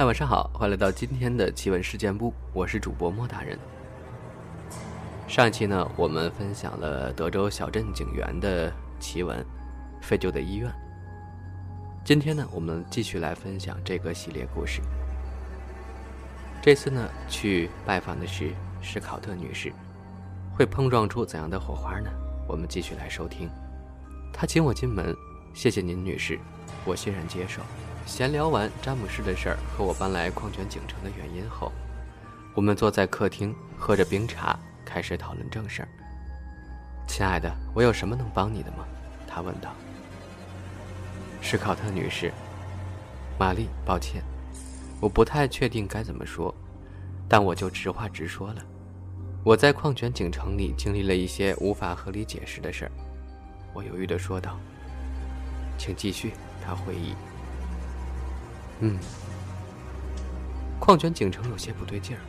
嗨，晚上好，欢迎来到今天的奇闻事件部，我是主播莫大人。上一期呢，我们分享了德州小镇警员的奇闻，废旧的医院。今天呢，我们继续来分享这个系列故事。这次呢，去拜访的是史考特女士，会碰撞出怎样的火花呢？我们继续来收听。她请我进门，谢谢您，女士，我欣然接受。闲聊完詹姆士的事儿和我搬来矿泉井城的原因后，我们坐在客厅喝着冰茶，开始讨论正事儿。亲爱的，我有什么能帮你的吗？他问道。史考特女士，玛丽，抱歉，我不太确定该怎么说，但我就直话直说了。我在矿泉井城里经历了一些无法合理解释的事儿。我犹豫地说道。请继续，他回忆。嗯，矿泉井城有些不对劲儿。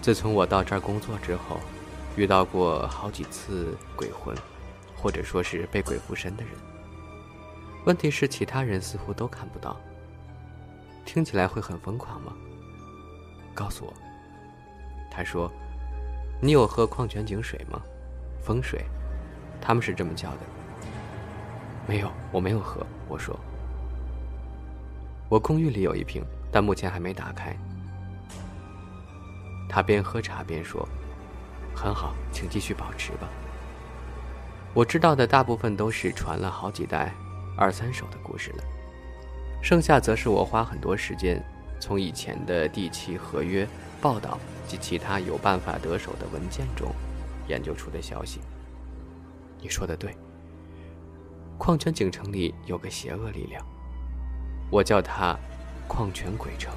自从我到这儿工作之后，遇到过好几次鬼魂，或者说是被鬼附身的人。问题是，其他人似乎都看不到。听起来会很疯狂吗？告诉我。他说：“你有喝矿泉井水吗？风水，他们是这么叫的。”没有，我没有喝。我说。我公寓里有一瓶，但目前还没打开。他边喝茶边说：“很好，请继续保持吧。”我知道的大部分都是传了好几代、二三手的故事了，剩下则是我花很多时间从以前的地契合约、报道及其他有办法得手的文件中研究出的消息。你说的对，矿泉井城里有个邪恶力量。我叫它“矿泉鬼城”，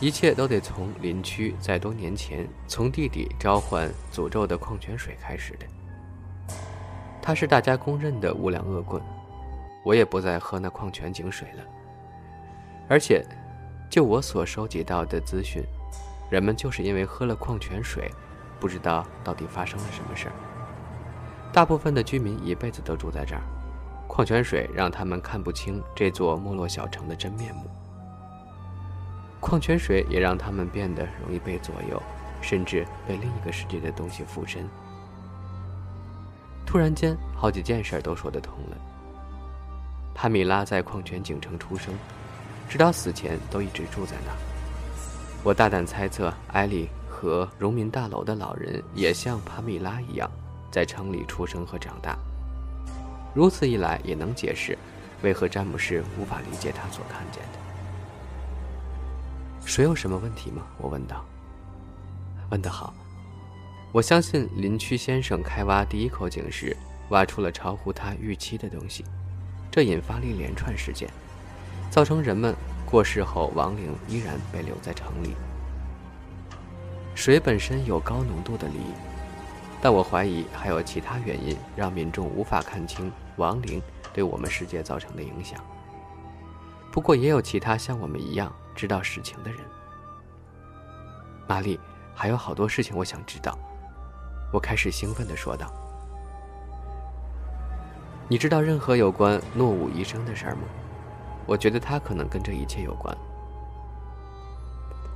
一切都得从林区在多年前从地底召唤诅咒的矿泉水开始的。它是大家公认的无良恶棍，我也不再喝那矿泉井水了。而且，就我所收集到的资讯，人们就是因为喝了矿泉水，不知道到底发生了什么事儿。大部分的居民一辈子都住在这儿。矿泉水让他们看不清这座没落小城的真面目，矿泉水也让他们变得容易被左右，甚至被另一个世界的东西附身。突然间，好几件事都说得通了。帕米拉在矿泉井城出生，直到死前都一直住在那儿。我大胆猜测，艾莉和荣民大楼的老人也像帕米拉一样，在城里出生和长大。如此一来，也能解释为何詹姆士无法理解他所看见的。水有什么问题吗？我问道。问得好。我相信林区先生开挖第一口井时，挖出了超乎他预期的东西，这引发了一连串事件，造成人们过世后亡灵依然被留在城里。水本身有高浓度的锂，但我怀疑还有其他原因让民众无法看清。亡灵对我们世界造成的影响。不过，也有其他像我们一样知道实情的人。玛丽，还有好多事情我想知道。我开始兴奋地说道：“你知道任何有关诺武医生的事儿吗？我觉得他可能跟这一切有关。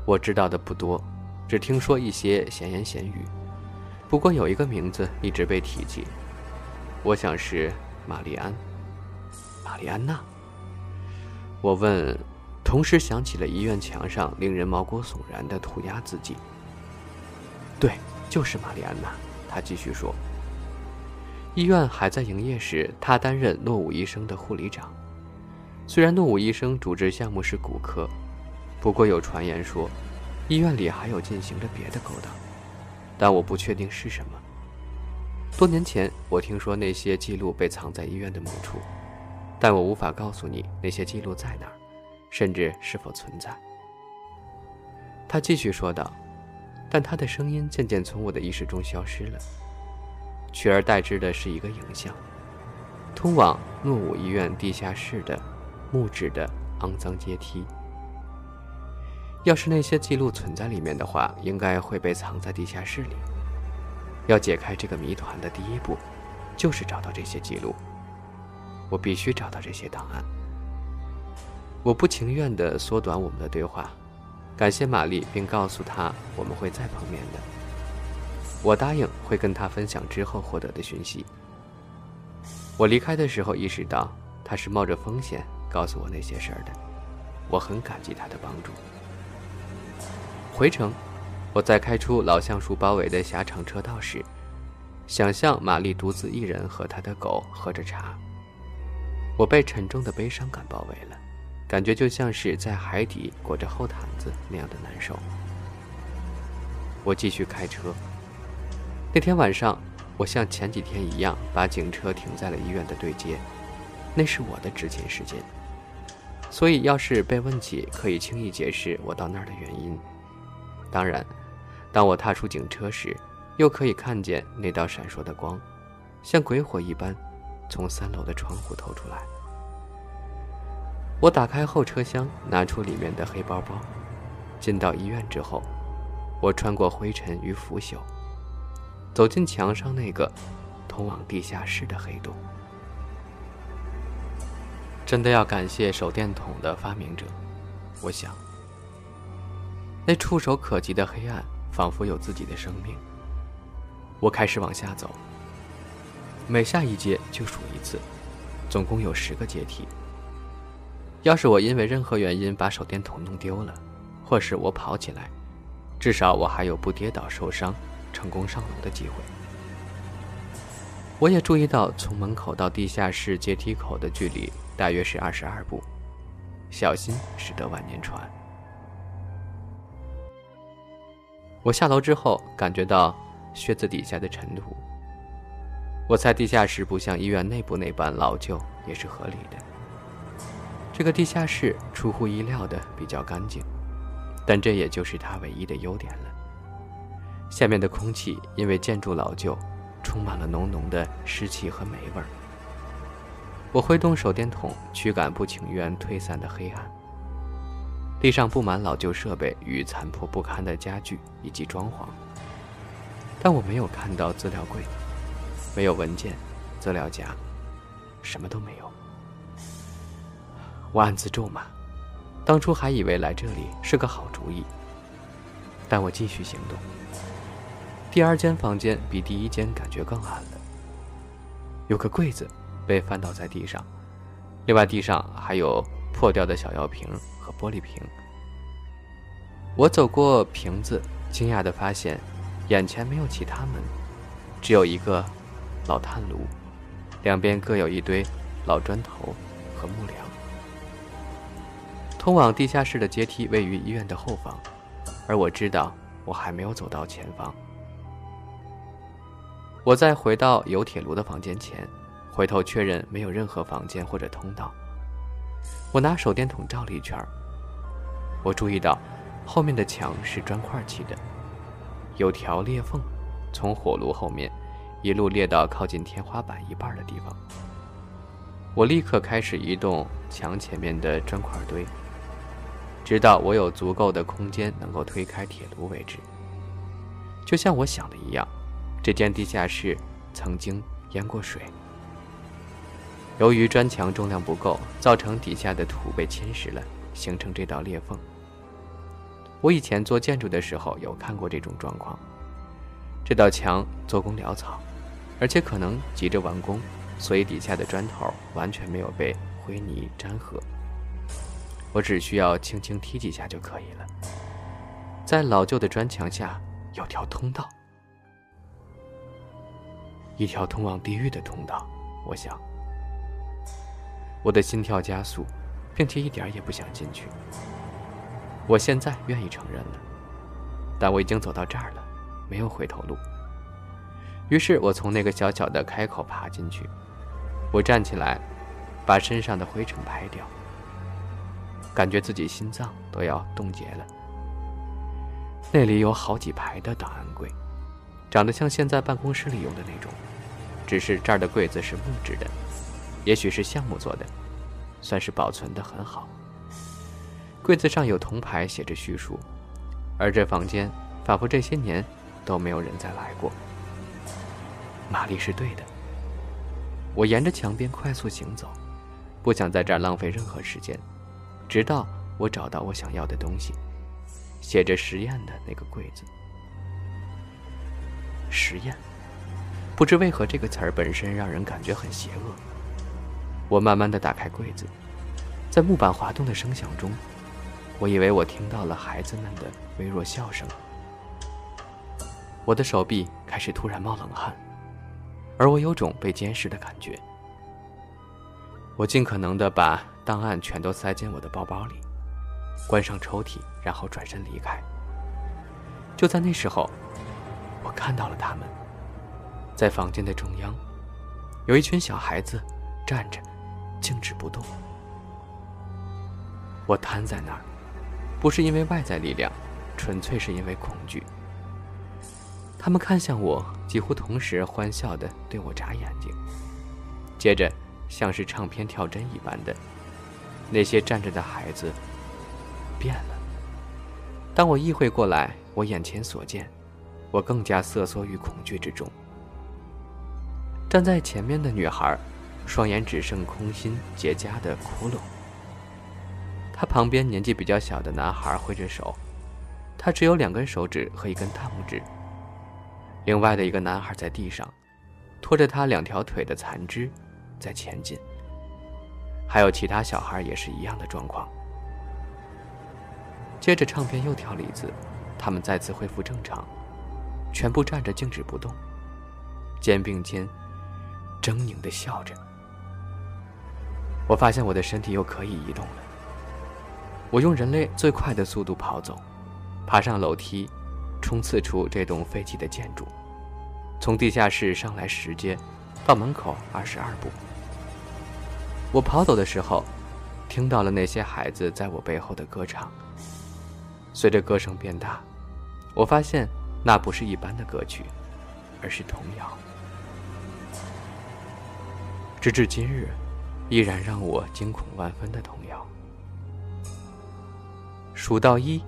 我知道的不多，只听说一些闲言闲语。不过有一个名字一直被提及，我想是。”玛丽安，玛丽安娜。我问，同时想起了医院墙上令人毛骨悚然的涂鸦字迹。对，就是玛丽安娜。他继续说，医院还在营业时，他担任诺武医生的护理长。虽然诺武医生主治项目是骨科，不过有传言说，医院里还有进行着别的勾当，但我不确定是什么。多年前，我听说那些记录被藏在医院的某处，但我无法告诉你那些记录在哪儿，甚至是否存在。他继续说道，但他的声音渐渐从我的意识中消失了，取而代之的是一个影像：通往诺武医院地下室的木质的肮脏阶梯。要是那些记录存在里面的话，应该会被藏在地下室里。要解开这个谜团的第一步，就是找到这些记录。我必须找到这些档案。我不情愿地缩短我们的对话，感谢玛丽，并告诉她我们会再碰面的。我答应会跟她分享之后获得的讯息。我离开的时候意识到，她是冒着风险告诉我那些事儿的，我很感激她的帮助。回程，我在开出老橡树包围的狭长车道时，想象玛丽独自一人和她的狗喝着茶。我被沉重的悲伤感包围了，感觉就像是在海底裹着厚毯子那样的难受。我继续开车。那天晚上，我像前几天一样把警车停在了医院的对接，那是我的执勤时间。所以，要是被问起，可以轻易解释我到那儿的原因。当然，当我踏出警车时，又可以看见那道闪烁的光，像鬼火一般。从三楼的窗户透出来。我打开后车厢，拿出里面的黑包包。进到医院之后，我穿过灰尘与腐朽，走进墙上那个通往地下室的黑洞。真的要感谢手电筒的发明者，我想。那触手可及的黑暗，仿佛有自己的生命。我开始往下走。每下一阶就数一次，总共有十个阶梯。要是我因为任何原因把手电筒弄丢了，或是我跑起来，至少我还有不跌倒受伤、成功上楼的机会。我也注意到，从门口到地下室阶梯口的距离大约是二十二步。小心驶得万年船。我下楼之后，感觉到靴子底下的尘土。我猜地下室不像医院内部那般老旧，也是合理的。这个地下室出乎意料的比较干净，但这也就是它唯一的优点了。下面的空气因为建筑老旧，充满了浓浓的湿气和霉味儿。我挥动手电筒驱赶不情愿退散的黑暗。地上布满老旧设备与残破不堪的家具以及装潢，但我没有看到资料柜。没有文件、资料夹，什么都没有。我暗自咒骂，当初还以为来这里是个好主意。但我继续行动。第二间房间比第一间感觉更暗了。有个柜子被翻倒在地上，另外地上还有破掉的小药瓶和玻璃瓶。我走过瓶子，惊讶地发现，眼前没有其他门，只有一个。老炭炉，两边各有一堆老砖头和木梁。通往地下室的阶梯位于医院的后方，而我知道我还没有走到前方。我在回到有铁炉的房间前，回头确认没有任何房间或者通道。我拿手电筒照了一圈我注意到后面的墙是砖块砌的，有条裂缝，从火炉后面。一路裂到靠近天花板一半的地方，我立刻开始移动墙前面的砖块堆，直到我有足够的空间能够推开铁炉为止。就像我想的一样，这间地下室曾经淹过水，由于砖墙重量不够，造成底下的土被侵蚀了，形成这道裂缝。我以前做建筑的时候有看过这种状况，这道墙做工潦草。而且可能急着完工，所以底下的砖头完全没有被灰泥粘合。我只需要轻轻踢几下就可以了。在老旧的砖墙下有条通道，一条通往地狱的通道。我想，我的心跳加速，并且一点也不想进去。我现在愿意承认了，但我已经走到这儿了，没有回头路。于是我从那个小小的开口爬进去，我站起来，把身上的灰尘拍掉，感觉自己心脏都要冻结了。那里有好几排的档案柜，长得像现在办公室里用的那种，只是这儿的柜子是木质的，也许是橡木做的，算是保存的很好。柜子上有铜牌写着叙述，而这房间仿佛这些年都没有人再来过。玛丽是对的。我沿着墙边快速行走，不想在这儿浪费任何时间。直到我找到我想要的东西，写着“实验”的那个柜子。实验，不知为何这个词儿本身让人感觉很邪恶。我慢慢的打开柜子，在木板滑动的声响中，我以为我听到了孩子们的微弱笑声。我的手臂开始突然冒冷汗，而我有种被监视的感觉。我尽可能的把档案全都塞进我的包包里，关上抽屉，然后转身离开。就在那时候，我看到了他们，在房间的中央，有一群小孩子站着，静止不动。我瘫在那儿，不是因为外在力量，纯粹是因为恐惧。他们看向我，几乎同时欢笑的对我眨眼睛，接着。像是唱片跳针一般的，那些站着的孩子变了。当我意会过来，我眼前所见，我更加瑟缩于恐惧之中。站在前面的女孩，双眼只剩空心结痂的窟窿。他旁边年纪比较小的男孩挥着手，他只有两根手指和一根大拇指。另外的一个男孩在地上，拖着他两条腿的残肢。在前进，还有其他小孩也是一样的状况。接着唱片又跳了一次，他们再次恢复正常，全部站着静止不动，肩并肩，狰狞的笑着。我发现我的身体又可以移动了。我用人类最快的速度跑走，爬上楼梯，冲刺出这栋废弃的建筑，从地下室上来十阶，到门口二十二步。我跑走的时候，听到了那些孩子在我背后的歌唱。随着歌声变大，我发现那不是一般的歌曲，而是童谣。直至今日，依然让我惊恐万分的童谣。数到一，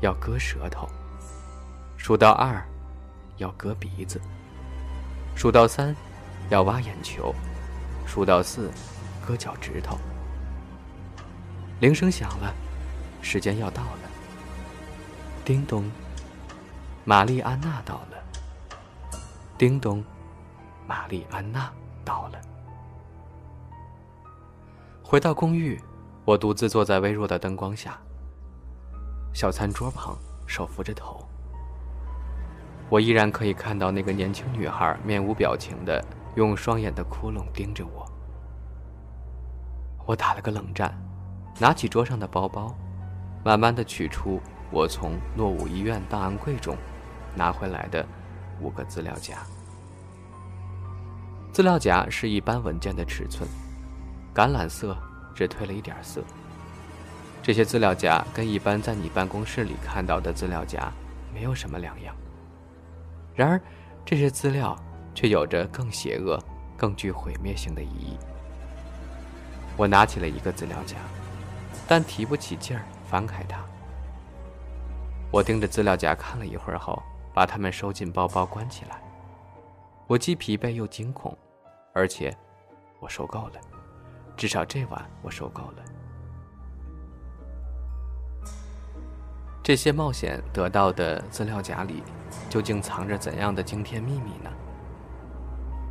要割舌头；数到二，要割鼻子；数到三，要挖眼球；数到四。割脚趾头。铃声响了，时间要到了。叮咚，玛丽安娜到了。叮咚，玛丽安娜到了。回到公寓，我独自坐在微弱的灯光下，小餐桌旁，手扶着头。我依然可以看到那个年轻女孩面无表情的用双眼的窟窿盯着我。我打了个冷战，拿起桌上的包包，慢慢的取出我从诺武医院档案柜中拿回来的五个资料夹。资料夹是一般文件的尺寸，橄榄色，只褪了一点色。这些资料夹跟一般在你办公室里看到的资料夹没有什么两样。然而，这些资料却有着更邪恶、更具毁灭性的意义。我拿起了一个资料夹，但提不起劲儿翻开它。我盯着资料夹看了一会儿后，把它们收进包包，关起来。我既疲惫又惊恐，而且我受够了，至少这晚我受够了。这些冒险得到的资料夹里，究竟藏着怎样的惊天秘密呢？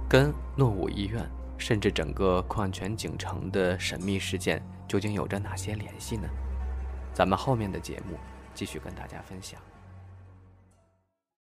跟诺武医院。甚至整个矿泉井城的神秘事件究竟有着哪些联系呢？咱们后面的节目继续跟大家分享。